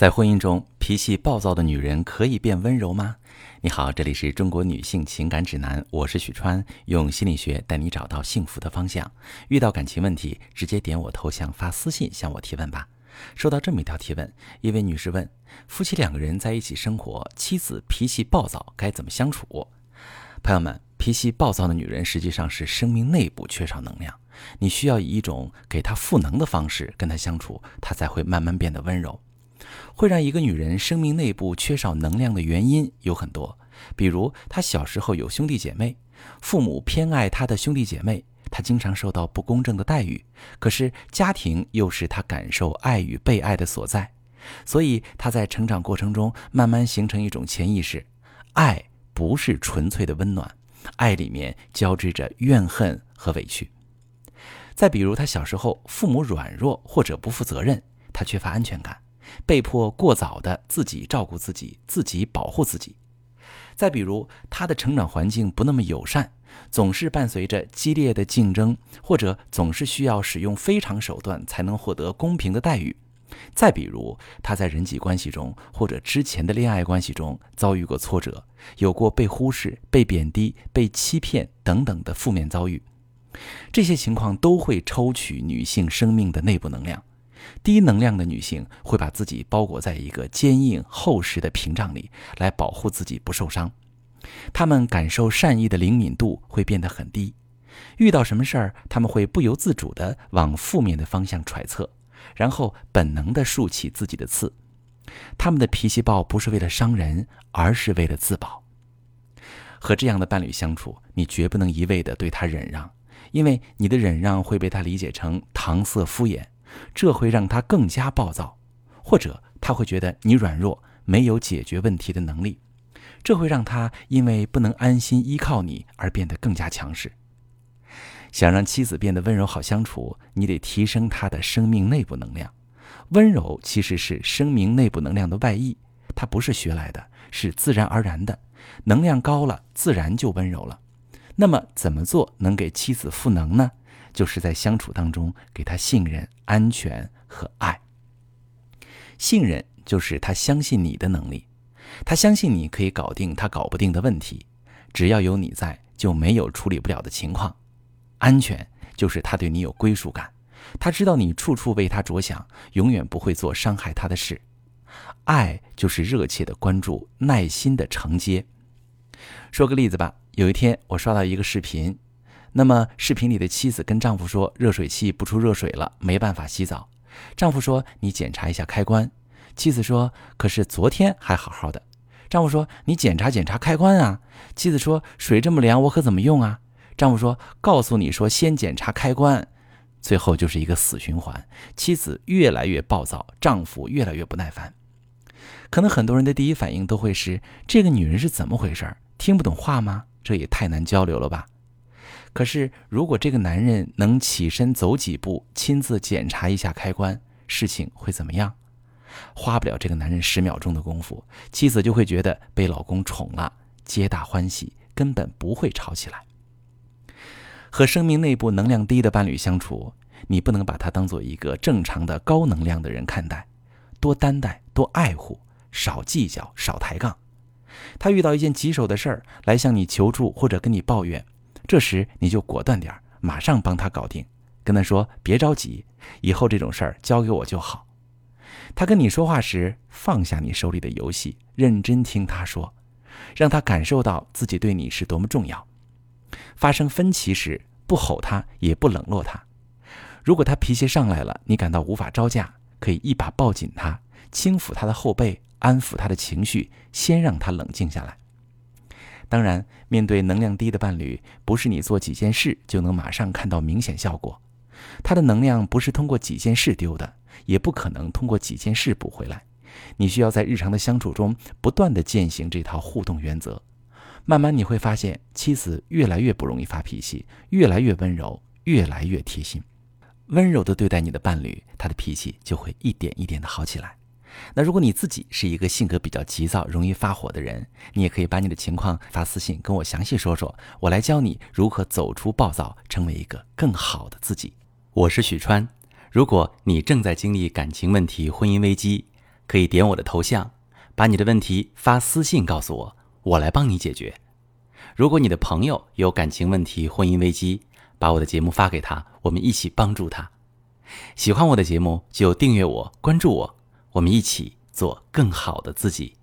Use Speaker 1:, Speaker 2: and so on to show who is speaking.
Speaker 1: 在婚姻中，脾气暴躁的女人可以变温柔吗？你好，这里是中国女性情感指南，我是许川，用心理学带你找到幸福的方向。遇到感情问题，直接点我头像发私信向我提问吧。收到这么一条提问，一位女士问：夫妻两个人在一起生活，妻子脾气暴躁，该怎么相处？朋友们，脾气暴躁的女人实际上是生命内部缺少能量，你需要以一种给她赋能的方式跟她相处，她才会慢慢变得温柔。会让一个女人生命内部缺少能量的原因有很多，比如她小时候有兄弟姐妹，父母偏爱她的兄弟姐妹，她经常受到不公正的待遇。可是家庭又是她感受爱与被爱的所在，所以她在成长过程中慢慢形成一种潜意识：爱不是纯粹的温暖，爱里面交织着怨恨和委屈。再比如，她小时候父母软弱或者不负责任，她缺乏安全感。被迫过早的自己照顾自己，自己保护自己。再比如，他的成长环境不那么友善，总是伴随着激烈的竞争，或者总是需要使用非常手段才能获得公平的待遇。再比如，他在人际关系中或者之前的恋爱关系中遭遇过挫折，有过被忽视、被贬低、被欺骗等等的负面遭遇。这些情况都会抽取女性生命的内部能量。低能量的女性会把自己包裹在一个坚硬厚实的屏障里，来保护自己不受伤。她们感受善意的灵敏度会变得很低，遇到什么事儿，他们会不由自主地往负面的方向揣测，然后本能地竖起自己的刺。他们的脾气暴不是为了伤人，而是为了自保。和这样的伴侣相处，你绝不能一味地对他忍让，因为你的忍让会被他理解成搪塞敷衍。这会让他更加暴躁，或者他会觉得你软弱，没有解决问题的能力。这会让他因为不能安心依靠你而变得更加强势。想让妻子变得温柔好相处，你得提升她的生命内部能量。温柔其实是生命内部能量的外溢，它不是学来的，是自然而然的。能量高了，自然就温柔了。那么怎么做能给妻子赋能呢？就是在相处当中给他信任、安全和爱。信任就是他相信你的能力，他相信你可以搞定他搞不定的问题，只要有你在，就没有处理不了的情况。安全就是他对你有归属感，他知道你处处为他着想，永远不会做伤害他的事。爱就是热切的关注、耐心的承接。说个例子吧，有一天我刷到一个视频。那么，视频里的妻子跟丈夫说：“热水器不出热水了，没办法洗澡。”丈夫说：“你检查一下开关。”妻子说：“可是昨天还好好的。”丈夫说：“你检查检查开关啊！”妻子说：“水这么凉，我可怎么用啊？”丈夫说：“告诉你说，先检查开关。”最后就是一个死循环，妻子越来越暴躁，丈夫越来越不耐烦。可能很多人的第一反应都会是：这个女人是怎么回事？听不懂话吗？这也太难交流了吧？可是，如果这个男人能起身走几步，亲自检查一下开关，事情会怎么样？花不了这个男人十秒钟的功夫，妻子就会觉得被老公宠了，皆大欢喜，根本不会吵起来。和生命内部能量低的伴侣相处，你不能把他当做一个正常的高能量的人看待，多担待，多爱护，少计较，少抬杠。他遇到一件棘手的事儿来向你求助或者跟你抱怨。这时你就果断点马上帮他搞定，跟他说别着急，以后这种事儿交给我就好。他跟你说话时，放下你手里的游戏，认真听他说，让他感受到自己对你是多么重要。发生分歧时，不吼他，也不冷落他。如果他脾气上来了，你感到无法招架，可以一把抱紧他，轻抚他的后背，安抚他的情绪，先让他冷静下来。当然，面对能量低的伴侣，不是你做几件事就能马上看到明显效果。他的能量不是通过几件事丢的，也不可能通过几件事补回来。你需要在日常的相处中不断的践行这套互动原则，慢慢你会发现，妻子越来越不容易发脾气，越来越温柔，越来越贴心。温柔的对待你的伴侣，他的脾气就会一点一点的好起来。那如果你自己是一个性格比较急躁容易发火的人你也可以把你的情况发私信跟我详细说说我来教你如何走出暴躁成为一个更好的自己。我是许川如果你正在经历感情问题婚姻危机
Speaker 2: 可以点我的头像把你的问题发私信告诉我我来帮你解决。如果你的朋友有感情问题婚姻危机把我的节目发给他我们一起帮助他。喜欢我的节目就订阅我关注我我们一起做更好的自己。